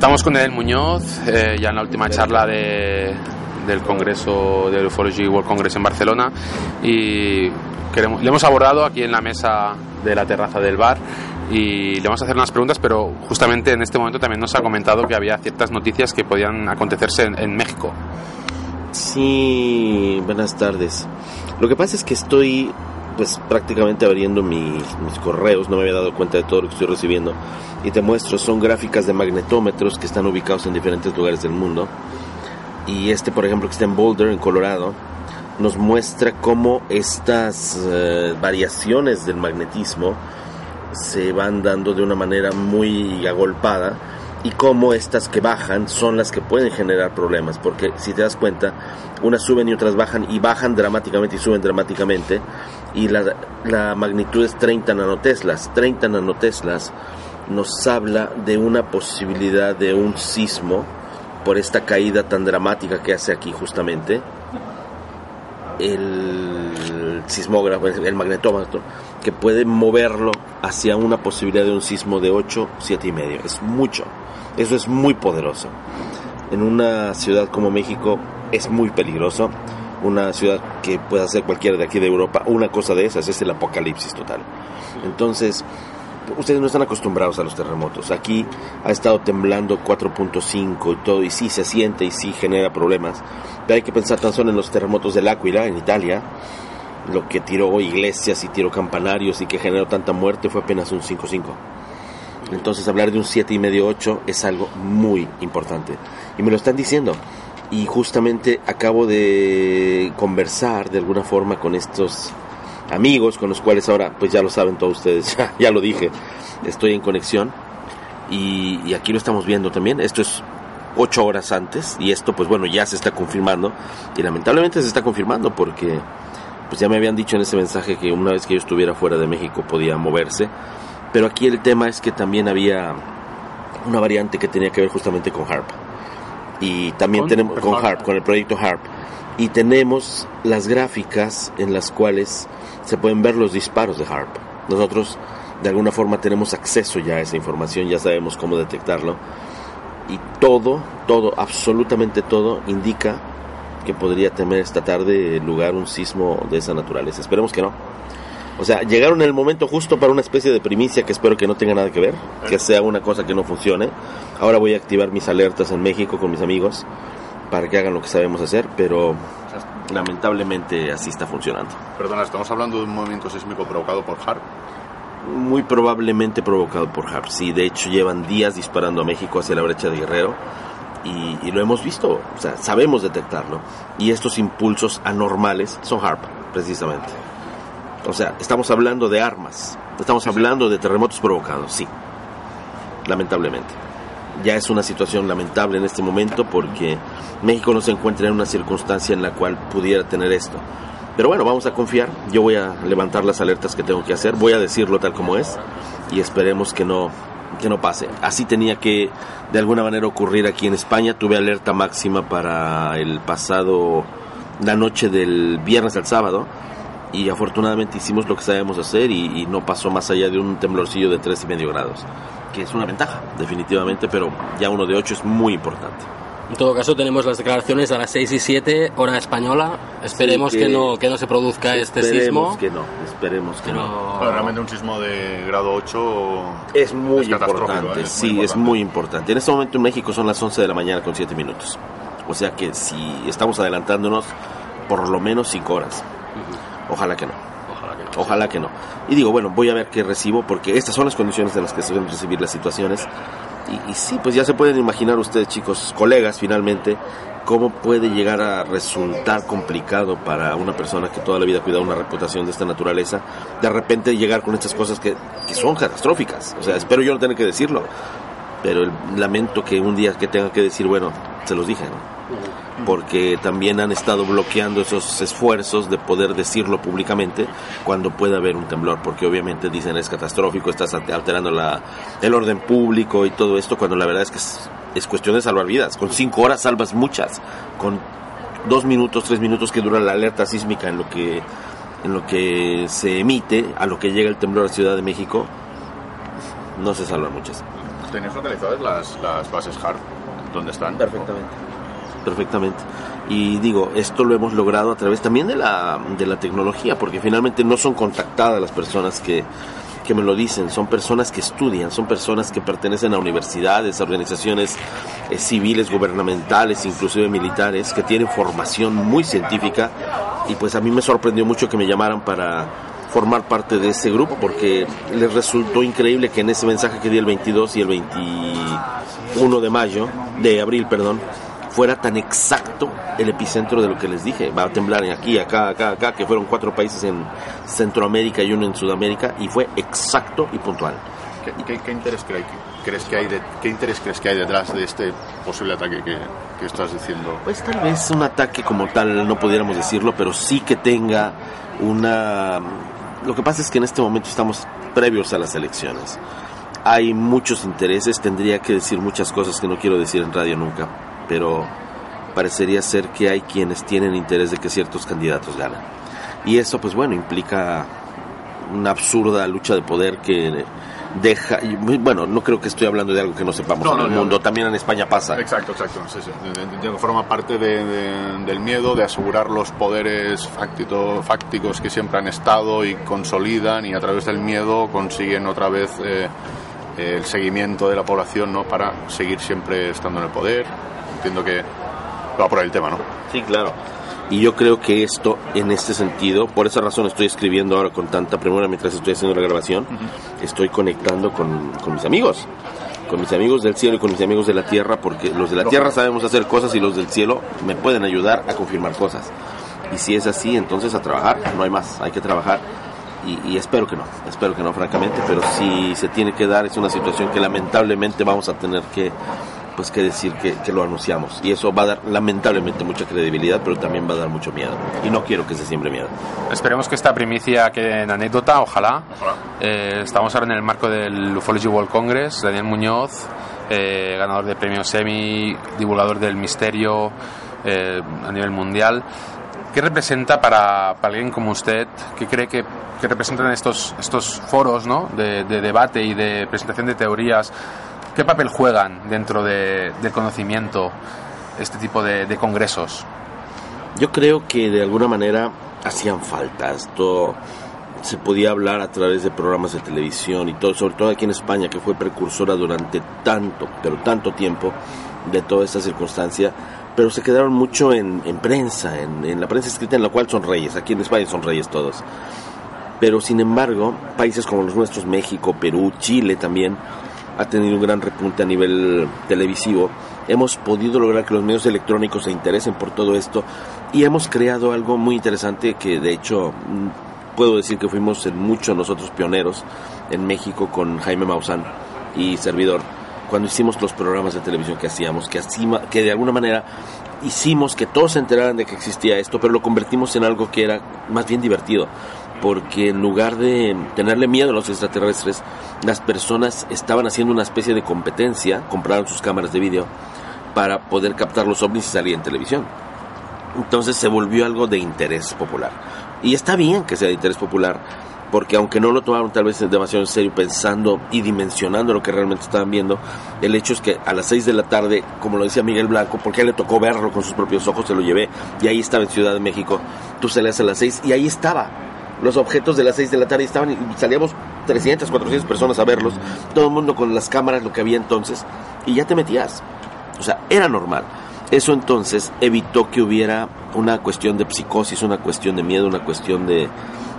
Estamos con Edel Muñoz, eh, ya en la última charla de, del Congreso del Ufology World Congress en Barcelona y queremos, le hemos abordado aquí en la mesa de la terraza del bar y le vamos a hacer unas preguntas, pero justamente en este momento también nos ha comentado que había ciertas noticias que podían acontecerse en, en México. Sí, buenas tardes. Lo que pasa es que estoy pues prácticamente abriendo mis, correos, no me había dado cuenta de todo lo que estoy recibiendo. Y te muestro, son gráficas de magnetómetros que están ubicados en diferentes lugares del mundo. Y este por ejemplo que está en Boulder, en Colorado, nos muestra cómo estas uh, variaciones del magnetismo se van dando de una manera muy agolpada y cómo estas que bajan son las que pueden generar problemas, porque si te das cuenta, unas suben y otras bajan y bajan dramáticamente y suben dramáticamente y la, la magnitud es 30 nanoteslas. 30 nanoteslas nos habla de una posibilidad de un sismo por esta caída tan dramática que hace aquí justamente el sismógrafo, el magnetómetro, que puede moverlo hacia una posibilidad de un sismo de 8, 7 y medio. Es mucho. Eso es muy poderoso. En una ciudad como México es muy peligroso. Una ciudad que pueda ser cualquiera de aquí de Europa, una cosa de esas es el apocalipsis total. Entonces, ustedes no están acostumbrados a los terremotos. Aquí ha estado temblando 4.5 y todo, y sí se siente y sí genera problemas. Pero hay que pensar tan solo en los terremotos del Áquila, en Italia. Lo que tiró iglesias y tiró campanarios y que generó tanta muerte fue apenas un 5.5. Entonces hablar de un 7 y medio 8 es algo muy importante. Y me lo están diciendo. Y justamente acabo de conversar de alguna forma con estos amigos con los cuales ahora, pues ya lo saben todos ustedes, ya, ya lo dije, estoy en conexión. Y, y, aquí lo estamos viendo también. Esto es ocho horas antes y esto, pues bueno, ya se está confirmando. Y lamentablemente se está confirmando porque, pues ya me habían dicho en ese mensaje que una vez que yo estuviera fuera de México podía moverse. Pero aquí el tema es que también había una variante que tenía que ver justamente con HARP. Y también ¿Con? tenemos con HARP. HARP, con el proyecto HARP. Y tenemos las gráficas en las cuales se pueden ver los disparos de HARP. Nosotros de alguna forma tenemos acceso ya a esa información, ya sabemos cómo detectarlo. Y todo, todo, absolutamente todo indica que podría tener esta tarde lugar un sismo de esa naturaleza. Esperemos que no. O sea, llegaron en el momento justo para una especie de primicia que espero que no tenga nada que ver, que sea una cosa que no funcione. Ahora voy a activar mis alertas en México con mis amigos para que hagan lo que sabemos hacer, pero lamentablemente así está funcionando. Perdona, estamos hablando de un movimiento sísmico provocado por HARP. Muy probablemente provocado por HARP. Sí, de hecho llevan días disparando a México hacia la brecha de Guerrero y, y lo hemos visto, o sea, sabemos detectarlo. Y estos impulsos anormales son HARP, precisamente. O sea, estamos hablando de armas, estamos hablando de terremotos provocados, sí, lamentablemente. Ya es una situación lamentable en este momento porque México no se encuentra en una circunstancia en la cual pudiera tener esto. Pero bueno, vamos a confiar. Yo voy a levantar las alertas que tengo que hacer, voy a decirlo tal como es y esperemos que no que no pase. Así tenía que de alguna manera ocurrir aquí en España. Tuve alerta máxima para el pasado la noche del viernes al sábado y afortunadamente hicimos lo que sabemos hacer y, y, no pasó más allá de un temblorcillo de tres y medio grados, que es una ventaja, definitivamente, pero ya uno de ocho es muy importante. En todo caso, tenemos las declaraciones a las 6 y 7, hora española. Esperemos Sí, que, que- no, que no se produzca este esperemos sismo. que no, esperemos que no. Pero- Bueno, realmente un sismo de grado 8 Es muy Es catastrófico, importante, ¿eh? Es sí, muy es muy importante. En este momento en México son las 11 de la mañana con 7 minutos. O sea que si estamos adelantándonos por lo menos 5 horas. Ojalá que no. Ojalá que no. Ojalá que no. Y digo, bueno, voy a ver qué recibo porque estas son las condiciones en las que se deben recibir las situaciones. Y, y sí, pues ya se pueden imaginar ustedes, chicos, colegas, finalmente, cómo puede llegar a resultar complicado para una persona que toda la vida ha cuidado una reputación de esta naturaleza, de repente llegar con estas cosas que, que son catastróficas. O sea, espero yo no tener que decirlo, pero el, lamento que un día que tenga que decir, bueno, se los dije, ¿no? Porque también han estado bloqueando esos esfuerzos de poder decirlo públicamente cuando pueda haber un temblor, porque obviamente dicen es catastrófico, estás alterando la, el orden público y todo esto, cuando la verdad es que es, es cuestión de salvar vidas. Con cinco horas salvas muchas, con dos minutos, tres minutos que dura la alerta sísmica en lo que en lo que se emite a lo que llega el temblor a Ciudad de México, no se salvan muchas. tenéis localizadas las, las bases HARP, ¿dónde están? Perfectamente. Perfectamente. Y digo, esto lo hemos logrado a través también de la, de la tecnología, porque finalmente no son contactadas las personas que, que me lo dicen, son personas que estudian, son personas que pertenecen a universidades, a organizaciones eh, civiles, gubernamentales, inclusive militares, que tienen formación muy científica y pues a mí me sorprendió mucho que me llamaran para formar parte de ese grupo porque les resultó increíble que en ese mensaje que di el 22 y el 21 de mayo, de abril, perdón, fuera tan exacto el epicentro de lo que les dije. Va a temblar aquí, acá, acá, acá, que fueron cuatro países en Centroamérica y uno en Sudamérica, y fue exacto y puntual. ¿Qué, qué- qué interés cre- crees que hay de, ¿Qué interés crees que hay detrás de este posible ataque que, que estás diciendo? Pues tal vez un ataque como tal no pudiéramos decirlo, pero sí que tenga una... Lo que pasa es que en este momento estamos previos a las elecciones. Hay muchos intereses, tendría que decir muchas cosas que no quiero decir en radio nunca, pero parecería ser que hay quienes tienen interés de que ciertos candidatos ganen. Y eso, pues bueno, implica una absurda lucha de poder que deja... Bueno, no creo que estoy hablando de algo que no sepamos No, en no, el no, mundo, también en España pasa. Exacto, exacto. Sí, sí. Forma parte de- de- del miedo de asegurar los poderes fáctito- fácticos que siempre han estado y consolidan y a través del miedo consiguen otra vez eh, el seguimiento de la población ¿no? para seguir siempre estando en el poder. Entiendo que va por ahí el tema, ¿no? Sí, claro. Y yo creo que esto, en este sentido, por esa razón estoy escribiendo ahora con tanta premura mientras estoy haciendo la grabación, estoy conectando con, con mis amigos, con mis amigos del cielo y con mis amigos de la tierra, porque los de la tierra sabemos hacer cosas y los del cielo me pueden ayudar a confirmar cosas. Y si es así, entonces a trabajar, no hay más, hay que trabajar. Y, y espero que no, espero que no, francamente, pero si se tiene que dar, es una situación que lamentablemente vamos a tener que pues que decir que, que lo anunciamos. Y eso va a dar lamentablemente mucha credibilidad, pero también va a dar mucho miedo. Y no quiero que se siembre miedo. Esperemos que esta primicia quede en anécdota, ojalá. Ojalá. Eh, estamos ahora en el marco del Ufology World Congress. Daniel Muñoz, eh, ganador de premio Semi, divulgador del misterio eh, a nivel mundial. ¿Qué representa para, para alguien como usted? ¿Qué cree que, que representan estos, estos foros ¿no? de, de debate y de presentación de teorías? ¿Qué papel juegan dentro de- del conocimiento este tipo de, de congresos? Yo creo que de alguna manera hacían falta. Esto se podía hablar a través de programas de televisión y todo, sobre todo aquí en España, que fue precursora durante tanto, pero tanto tiempo de toda esta circunstancia. Pero se quedaron mucho en, en prensa, en, en la prensa escrita, en la cual son reyes. Aquí en España son reyes todos. Pero sin embargo, países como los nuestros, México, Perú, Chile también, ha tenido un gran repunte a nivel televisivo. Hemos podido lograr que los medios electrónicos se interesen por todo esto y hemos creado algo muy interesante que de hecho mm, puedo decir que fuimos en mucho nosotros pioneros en México con Jaime Maussan y servidor cuando hicimos los programas de televisión que hacíamos, que, asima- que de alguna manera hicimos que todos se enteraran de que existía esto, pero lo convertimos en algo que era más bien divertido, porque en lugar de tenerle miedo a los extraterrestres, las personas estaban haciendo una especie de competencia, compraron sus cámaras de vídeo para poder captar los ovnis y salir en televisión. Entonces se volvió algo de interés popular. Y está bien que sea de interés popular, porque aunque no lo tomaron tal vez demasiado en serio pensando y dimensionando lo que realmente estaban viendo, el hecho es que a las 6 de la tarde, como lo decía Miguel Blanco, porque a él le tocó verlo con sus propios ojos, se lo llevé, y ahí estaba en Ciudad de México, tú salías a las 6 y ahí estaba. Los objetos de las 6 de la tarde estaban y salíamos 300, 400 personas a verlos, todo el mundo con las cámaras, lo que había entonces, y ya te metías. O sea, era normal. Eso entonces evitó que hubiera una cuestión de psicosis, una cuestión de miedo, una cuestión de,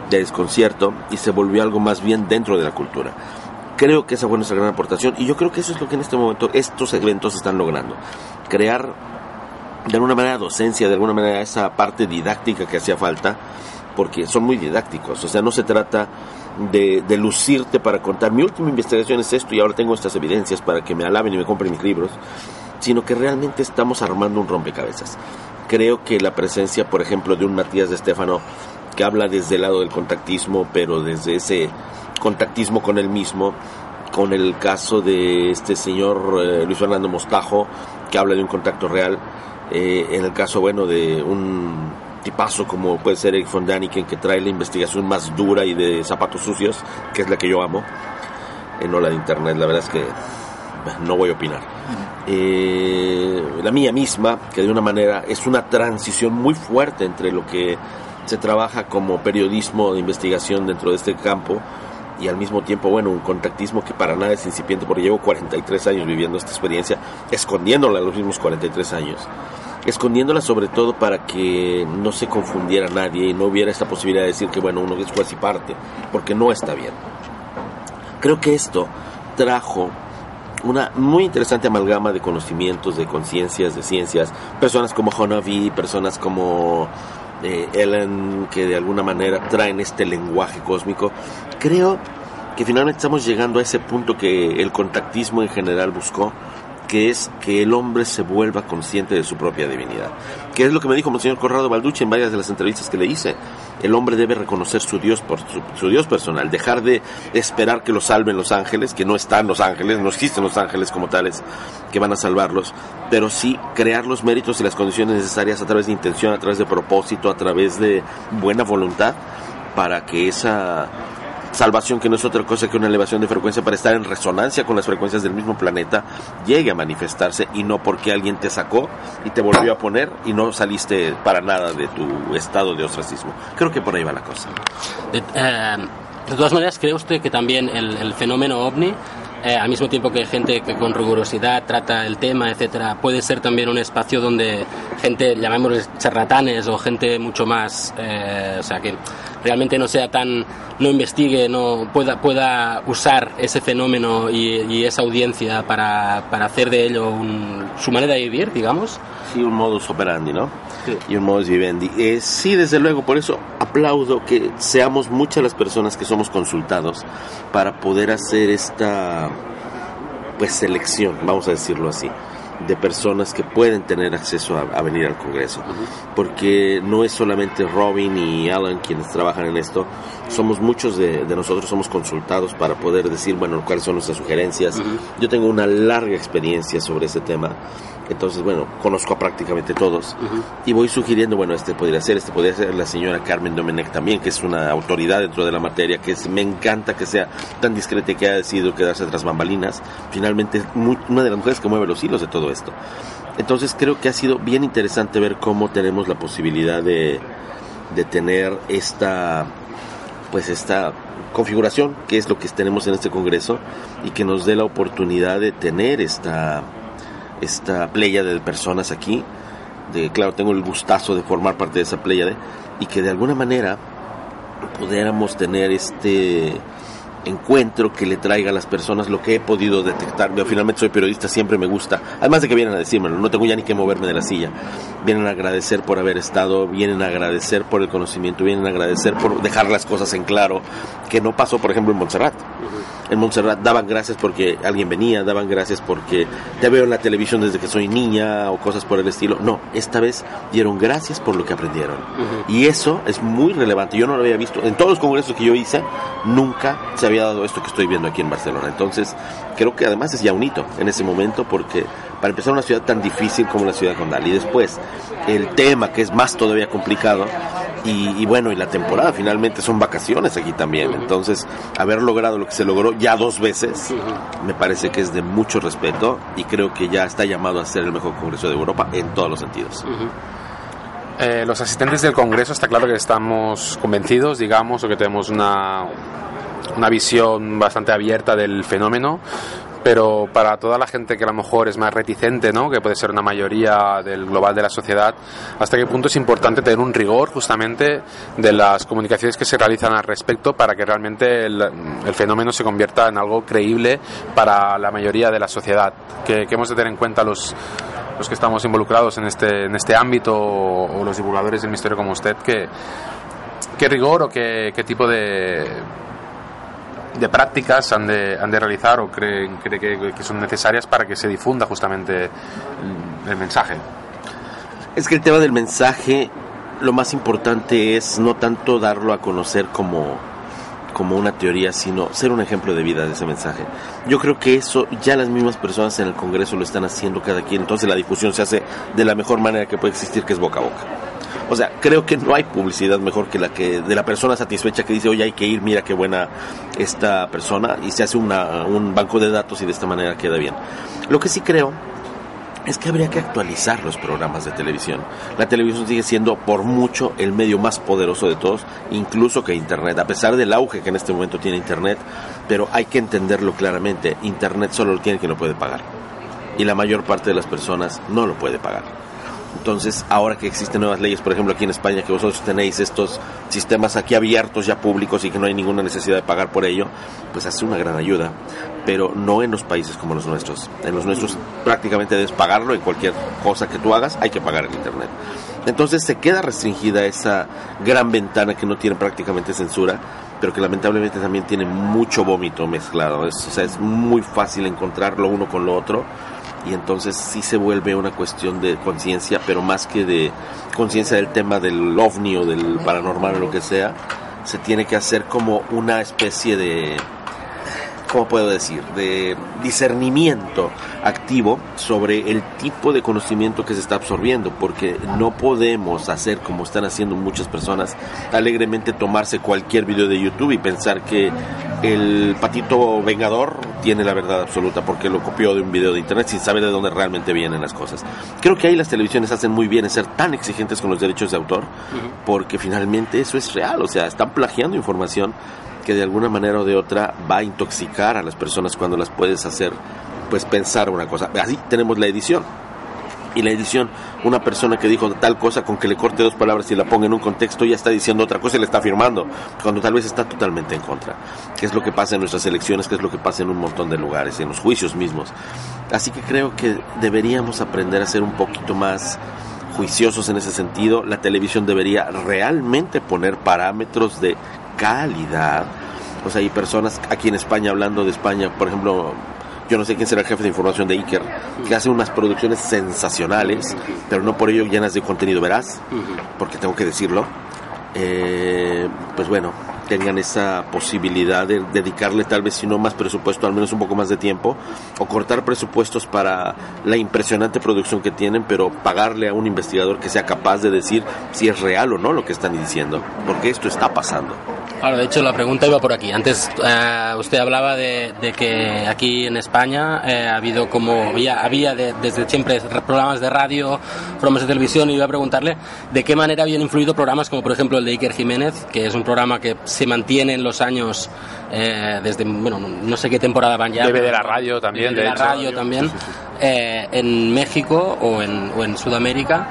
de desconcierto y se volvió algo más bien dentro de la cultura. Creo que esa fue nuestra gran aportación y yo creo que eso es lo que en este momento estos eventos están logrando. Crear de alguna manera docencia, de alguna manera esa parte didáctica que hacía falta, porque son muy didácticos. O sea, no se trata de, lucirte para contar mi última investigación es esto y ahora tengo estas evidencias para que me alaben y me compren mis libros, sino que realmente estamos armando un rompecabezas. Creo que la presencia, por ejemplo, de un Matías de Estefano que habla desde el lado del contactismo, pero desde ese contactismo con él mismo, con el caso de este señor eh, Luis Fernando Mostajo, que habla de un contacto real, eh, en el caso, bueno, de un tipazo como puede ser Eric von Daniken, que trae la investigación más dura y de zapatos sucios, que es la que yo amo, eh, no la de internet, la verdad es que no voy a opinar. Eh, la mía misma, que de una manera es una transición muy fuerte entre lo que se trabaja como periodismo de investigación dentro de este campo y al mismo tiempo, bueno, un contactismo que para nada es incipiente porque llevo 43 años viviendo esta experiencia, escondiéndola los mismos 43 años, escondiéndola sobre todo para que no se confundiera nadie y no hubiera esta posibilidad de decir que, bueno, uno es juez y parte, porque no está bien. Creo que esto trajo una muy interesante amalgama de conocimientos, de conciencias, de ciencias, personas como Honavi, personas como eh, Ellen, que de alguna manera traen este lenguaje cósmico. Creo que finalmente estamos llegando a ese punto que el contactismo en general buscó, que es que el hombre se vuelva consciente de su propia divinidad. Que es lo que me dijo Monseñor Corrado Balducci en varias de las entrevistas que le hice. El hombre debe reconocer su Dios su, Dios personal, dejar de esperar que lo salven los ángeles, que no están los ángeles, no existen los ángeles como tales que van a salvarlos, pero sí crear los méritos y las condiciones necesarias a través de intención, a través de propósito, a través de buena voluntad para que esa salvación que no es otra cosa que una elevación de frecuencia para estar en resonancia con las frecuencias del mismo planeta, llegue a manifestarse y no porque alguien te sacó y te volvió a poner y no saliste para nada de tu estado de ostracismo. Creo que por ahí va la cosa. De, eh, todas maneras, ¿cree usted que también el, fenómeno ovni eh, al mismo tiempo que gente que con rigurosidad trata el tema, etcétera, puede ser también un espacio donde gente, llamémosles charlatanes o gente mucho más, eh, o sea, que realmente no sea tan, no investigue, no pueda, pueda usar ese fenómeno y, esa audiencia para, para, hacer de ello su manera de vivir, digamos. Sí, un modus operandi, ¿no? Y un modus vivendi. Eh, sí, desde luego, por eso aplaudo que seamos muchas las personas que somos consultados para poder hacer esta pues selección, vamos a decirlo así de personas que pueden tener acceso a, venir al Congreso. Porque no es solamente Robin y Alan quienes trabajan en esto, somos muchos de, nosotros, somos consultados para poder decir, bueno, cuáles son nuestras sugerencias. Yo tengo una larga experiencia sobre ese tema entonces, bueno, conozco a prácticamente todos y voy sugiriendo, bueno, este podría ser, este podría ser la señora Carmen Domenech también, que es una autoridad dentro de la materia, que me encanta que sea tan discreta y que haya decidido quedarse tras bambalinas. Finalmente, es una de las mujeres que mueve los hilos de todo esto. Entonces, creo que ha sido bien interesante ver cómo tenemos la posibilidad de, de tener esta, pues esta configuración, que es lo que tenemos en este Congreso, y que nos dé la oportunidad de tener esta esta playa de personas aquí. De, claro, tengo el gustazo de formar parte de esa playa y que de alguna manera pudiéramos tener este encuentro que le traiga a las personas lo que he podido detectar. Yo finalmente soy periodista, siempre me gusta. Además de que vienen a decírmelo, no tengo ya ni que moverme de la silla. Vienen a agradecer por haber estado, vienen a agradecer por el conocimiento, vienen a agradecer por dejar las cosas en claro, que no pasó, por ejemplo, en Montserrat. En Montserrat daban gracias porque alguien venía, daban gracias porque te veo en la televisión desde que soy niña o cosas por el estilo. No, esta vez dieron gracias por lo que aprendieron. Y eso es muy relevante. Yo no lo había visto. En todos los congresos que yo hice, nunca se había dado esto que estoy viendo aquí en Barcelona. Entonces, creo que además es ya un hito en ese momento porque para empezar una ciudad tan difícil como la ciudad condal y después el tema que es más todavía complicado y, bueno y la temporada finalmente son vacaciones aquí también. Entonces haber logrado lo que se logró ya dos veces me parece que es de mucho respeto y creo que ya está llamado a ser el mejor congreso de Europa en todos los sentidos. Eh, los asistentes del Congreso está claro que estamos convencidos, digamos, o que tenemos una, una visión bastante abierta del fenómeno, pero para toda la gente que a lo mejor es más reticente, ¿no? que puede ser una mayoría del global de la sociedad, hasta qué punto es importante tener un rigor justamente de las comunicaciones que se realizan al respecto para que realmente el, fenómeno se convierta en algo creíble para la mayoría de la sociedad, que, hemos de tener en cuenta los, los que estamos involucrados en este, en este ámbito o, los divulgadores del misterio como usted, que, qué rigor o qué, qué tipo de de prácticas han de, han de realizar o creen, cree que, son necesarias para que se difunda justamente el, mensaje? Es que el tema del mensaje, lo más importante es no tanto darlo a conocer como, como una teoría, sino ser un ejemplo de vida de ese mensaje. Yo creo que eso ya las mismas personas en el Congreso lo están haciendo cada quien, entonces la difusión se hace de la mejor manera que puede existir, que es boca a boca O sea, creo que no hay publicidad mejor que la que de la persona satisfecha que dice, oye, hay que ir, mira qué buena esta persona, y se hace una, un banco de datos y de esta manera queda bien. Lo que sí creo es que habría que actualizar los programas de televisión. La televisión sigue siendo por mucho el medio más poderoso de todos, incluso que Internet, a pesar del auge que en este momento tiene Internet, pero hay que entenderlo claramente, Internet solo lo tiene quien lo puede pagar. Y la mayor parte de las personas no lo puede pagar. Entonces, ahora que existen nuevas leyes, por ejemplo, aquí en España, que vosotros tenéis estos sistemas aquí abiertos, ya públicos y que no hay ninguna necesidad de pagar por ello, pues hace una gran ayuda. Pero no en los países como los nuestros. En los nuestros prácticamente debes pagarlo en cualquier cosa que tú hagas, hay que pagar el Internet. Entonces se queda restringida esa gran ventana que no tiene prácticamente censura, pero que lamentablemente también tiene mucho vómito mezclado. O sea, es muy fácil encontrar lo uno con lo otro y entonces sí se vuelve una cuestión de conciencia, pero más que de conciencia del tema del ovni o del paranormal o lo que sea, se tiene que hacer como una especie de ¿cómo puedo decir?, de discernimiento activo sobre el tipo de conocimiento que se está absorbiendo, porque no podemos hacer como están haciendo muchas personas, alegremente tomarse cualquier video de YouTube y pensar que el patito vengador tiene la verdad absoluta porque lo copió de un video de internet sin saber de dónde realmente vienen las cosas. Creo que ahí las televisiones hacen muy bien en ser tan exigentes con los derechos de autor, porque finalmente eso es real, o sea, están plagiando información que de alguna manera o de otra va a intoxicar a las personas cuando las puedes hacer pues pensar una cosa. Así tenemos la edición. Y la edición, una persona que dijo tal cosa con que le corte dos palabras y la ponga en un contexto ya está diciendo otra cosa y le está afirmando, cuando tal vez está totalmente en contra. ¿Qué es lo que pasa en nuestras elecciones? ¿Qué es lo que pasa en un montón de lugares, en los juicios mismos? Así que creo que deberíamos aprender a ser un poquito más juiciosos en ese sentido. La televisión debería realmente poner parámetros de calidad. O sea, hay personas aquí en España, hablando de España, por ejemplo, yo no sé quién será el jefe de información de Iker, que hace unas producciones sensacionales, pero no por ello llenas de contenido veraz, porque tengo que decirlo. Eh, pues bueno, tengan esa posibilidad de dedicarle tal vez si no más presupuesto, al menos un poco más de tiempo, o cortar presupuestos para la impresionante producción que tienen, pero pagarle a un investigador que sea capaz de decir si es real o no lo que están diciendo, porque esto está pasando. Claro, de hecho la pregunta iba por aquí. Antes eh, usted hablaba de, que aquí en España eh, ha habido como había, había desde siempre programas de radio, programas de televisión y iba a preguntarle de qué manera habían influido programas como por ejemplo el de Iker Jiménez, que es un programa que se mantiene en los años eh, desde bueno no sé qué temporada van ya. Debe de la radio también, de, de la radio también en México o en, o en Sudamérica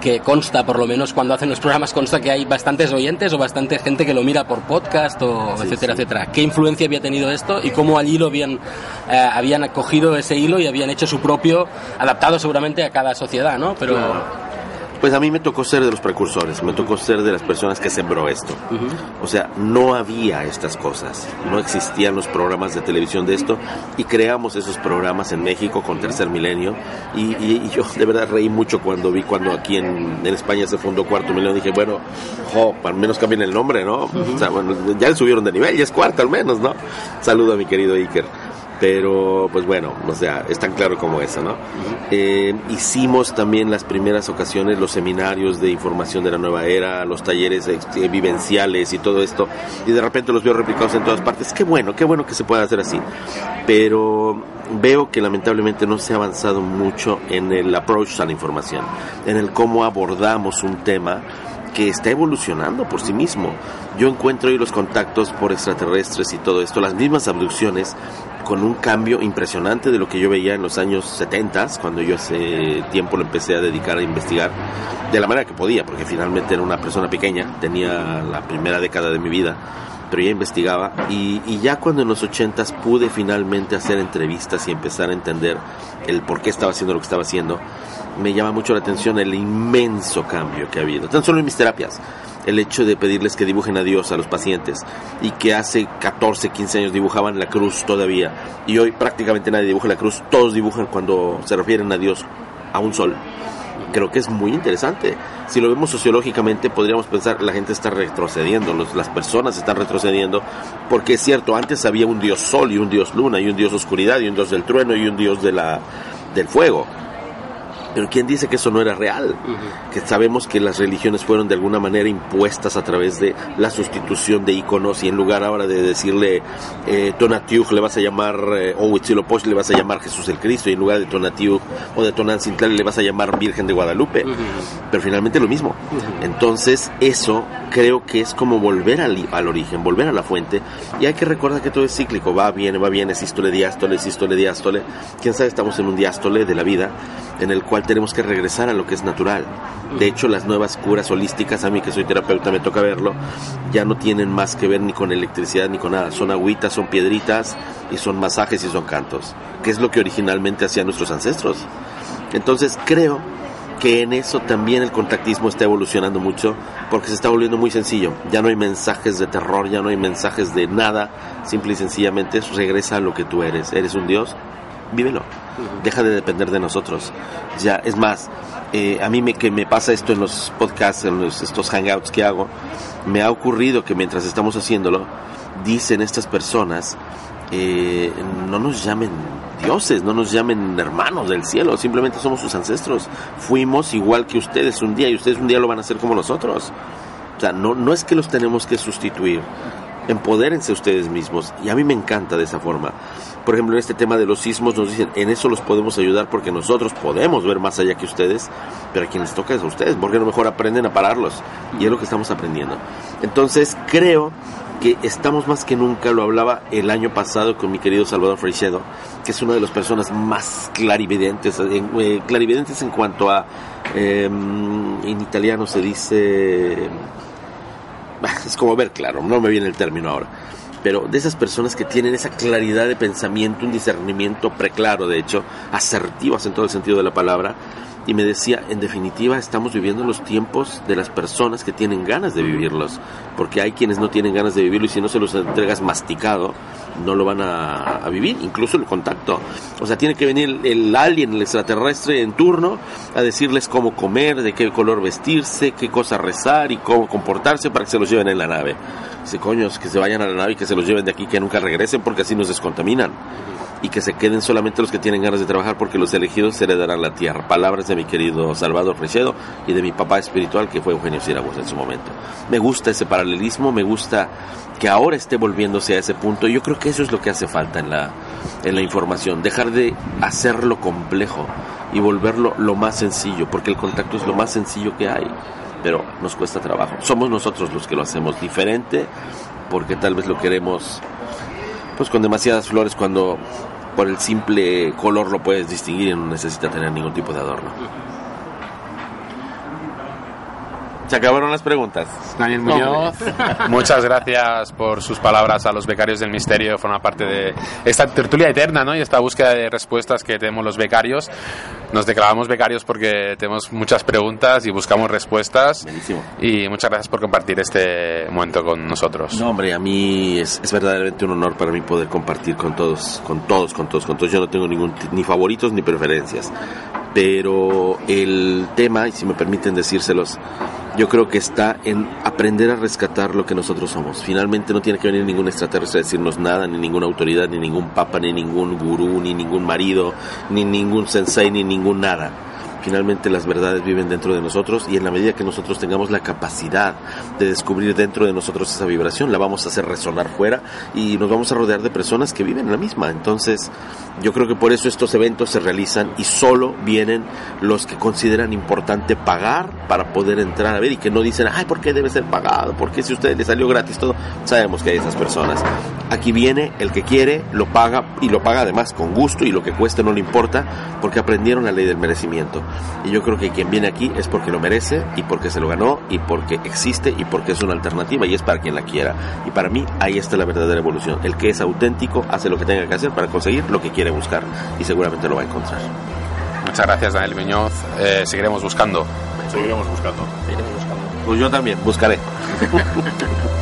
que, consta, por lo menos cuando hacen los programas, consta que hay bastantes oyentes o bastante gente que lo mira por podcast o etcétera, etcétera. ¿Qué influencia había tenido esto y cómo allí lo habían, eh, habían acogido ese hilo y habían hecho su propio, adaptado seguramente a cada sociedad, ¿no? Pero... Pues a mí me tocó ser de los precursores, me tocó ser de las personas que sembró esto. O sea, no había estas cosas, no existían los programas de televisión de esto y creamos esos programas en México con Tercer Milenio y, yo de verdad reí mucho cuando vi cuando aquí en, España se fundó Cuarto Milenio, dije, bueno, jo, al menos cambien el nombre, ¿no? O sea, bueno, ya le subieron de nivel, ya es cuarto al menos, ¿no? Saludo a mi querido Iker pero pues bueno, o sea, es tan claro como eso, ¿no? Eh, hicimos también las primeras ocasiones los seminarios de información de la nueva era, los talleres eh, vivenciales y todo esto, y de repente los veo replicados en todas partes. Qué bueno, qué bueno que se pueda hacer así, pero veo que lamentablemente no se ha avanzado mucho en el approach a la información, en el cómo abordamos un tema que está evolucionando por sí mismo. Yo encuentro hoy los contactos por extraterrestres y todo esto, las mismas abducciones, con un cambio impresionante de lo que yo veía en los años 70, cuando yo hace tiempo lo empecé a dedicar a investigar de la manera que podía, porque finalmente era una persona pequeña, tenía la primera década de mi vida, pero ya investigaba y, ya cuando en los 80 pude finalmente hacer entrevistas y empezar a entender el por qué estaba haciendo lo que estaba haciendo, me llama mucho la atención el inmenso cambio que ha habido, tan solo en mis terapias el hecho de pedirles que dibujen a Dios a los pacientes y que hace 14, 15 años dibujaban la cruz todavía y hoy prácticamente nadie dibuja la cruz, todos dibujan cuando se refieren a Dios, a un sol. Creo que es muy interesante. Si lo vemos sociológicamente, podríamos pensar la gente está retrocediendo, las personas están retrocediendo, porque es cierto, antes había un dios sol y un dios luna y un dios oscuridad y un dios del trueno y un dios de la, del fuego Pero ¿quién dice que eso no era real? Que sabemos que las religiones fueron de alguna manera impuestas a través de la sustitución de iconos y en lugar ahora de decirle eh, Tonatiuh le vas a llamar, eh, o Huitzilopochtli le vas a llamar Jesús el Cristo y en lugar de Tonatiuh o de Tonantzintlan le vas a llamar Virgen de Guadalupe. Pero finalmente lo mismo. Entonces eso creo que es como volver al, al, origen, volver a la fuente y hay que recordar que todo es cíclico, va, viene, va, viene, sístole, diástole, sístole, diástole. Quién sabe, estamos en un diástole de la vida en el cual tenemos que regresar a lo que es natural. De hecho, las nuevas curas holísticas, a mí que soy terapeuta me toca verlo, ya no tienen más que ver ni con electricidad ni con nada. Son agüitas, son piedritas y son masajes y son cantos, que es lo que originalmente hacían nuestros ancestros. Entonces creo que en eso también el contactismo está evolucionando mucho porque se está volviendo muy sencillo. Ya no hay mensajes de terror, ya no hay mensajes de nada. Simple y sencillamente regresa a lo que tú eres. Eres un Dios, vívelo. Deja de depender de nosotros. Ya, es más, eh, a mí me, que me pasa esto en los podcasts, en los, estos hangouts que hago, me ha ocurrido que mientras estamos haciéndolo, dicen estas personas, eh, no nos llamen dioses, no nos llamen hermanos del cielo, simplemente somos sus ancestros. Fuimos igual que ustedes un día y ustedes un día lo van a hacer como nosotros. O sea, no, no es que los tenemos que sustituir, empodérense ustedes mismos. Y a mí me encanta de esa forma. Por ejemplo, en este tema de los sismos nos dicen, en eso los podemos ayudar porque nosotros podemos ver más allá que ustedes, pero a quien les toca es a ustedes, porque a lo mejor aprenden a pararlos. Y es lo que estamos aprendiendo. Entonces, creo que estamos más que nunca, lo hablaba el año pasado con mi querido Salvador Freixedo, que es una de las personas más clarividentes, en, eh, clarividentes en cuanto a, eh, en italiano se dice, es como ver claro, no me viene el término ahora, pero de esas personas que tienen esa claridad de pensamiento, un discernimiento preclaro, de hecho, asertivas en todo el sentido de la palabra, y me decía, en definitiva, estamos viviendo los tiempos de las personas que tienen ganas de vivirlos, porque hay quienes no tienen ganas de vivirlo y si no se los entregas masticado, no lo van a, vivir, incluso el contacto. O sea, tiene que venir el alien, el extraterrestre en turno, a decirles cómo comer, de qué color vestirse, qué cosa rezar y cómo comportarse para que se los lleven en la nave. Dice, coños, que se vayan a la nave y que se los lleven de aquí, que nunca regresen porque así nos descontaminan y que se queden solamente los que tienen ganas de trabajar porque los elegidos heredarán la tierra. Palabras de mi querido Salvador Frechedo y de mi papá espiritual que fue Eugenio Siragos en su momento. Me gusta ese paralelismo, me gusta que ahora esté volviéndose a ese punto. Yo creo que eso es lo que hace falta en la, en la información, dejar de hacerlo complejo y volverlo lo más sencillo, porque el contacto es lo más sencillo que hay, pero nos cuesta trabajo. Somos nosotros los que lo hacemos diferente, porque tal vez lo queremos pues con demasiadas flores cuando por el simple color lo puedes distinguir y no necesita tener ningún tipo de adorno. Se acabaron las preguntas. Daniel Muñoz, muchas gracias por sus palabras a los becarios del misterio. Forma parte de esta tertulia eterna ¿no? y esta búsqueda de respuestas que tenemos los becarios. Nos declaramos becarios porque tenemos muchas preguntas y buscamos respuestas. Buenísimo. Y muchas gracias por compartir este momento con nosotros. No, hombre, a mí es, es, verdaderamente un honor para mí poder compartir con todos, con todos, con todos, con todos. Yo no tengo ningún, ni favoritos ni preferencias. Pero el tema, y si me permiten decírselos, yo creo que está en aprender a rescatar lo que nosotros somos. Finalmente no tiene que venir ningún extraterrestre a decirnos nada, ni ninguna autoridad, ni ningún papa, ni ningún gurú, ni ningún marido, ni ningún sensei, ni ningún nada. Finalmente las verdades viven dentro de nosotros y en la medida que nosotros tengamos la capacidad de descubrir dentro de nosotros esa vibración, la vamos a hacer resonar fuera y nos vamos a rodear de personas que viven la misma. Entonces, yo creo que por eso estos eventos se realizan y solo vienen los que consideran importante pagar para poder entrar a ver y que no dicen, ay, ¿por qué debe ser pagado? ¿Por qué si a usted le salió gratis todo? Sabemos que hay esas personas. Aquí viene el que quiere, lo paga y lo paga además con gusto y lo que cueste no le importa porque aprendieron la ley del merecimiento. Y yo creo que quien viene aquí es porque lo merece y porque se lo ganó y porque existe y porque es una alternativa y es para quien la quiera. Y para mí ahí está la verdadera evolución. El que es auténtico hace lo que tenga que hacer para conseguir lo que quiere buscar y seguramente lo va a encontrar. Muchas gracias Daniel Muñoz. Eh, seguiremos buscando. Seguiremos buscando. Seguiremos buscando. Pues yo también buscaré.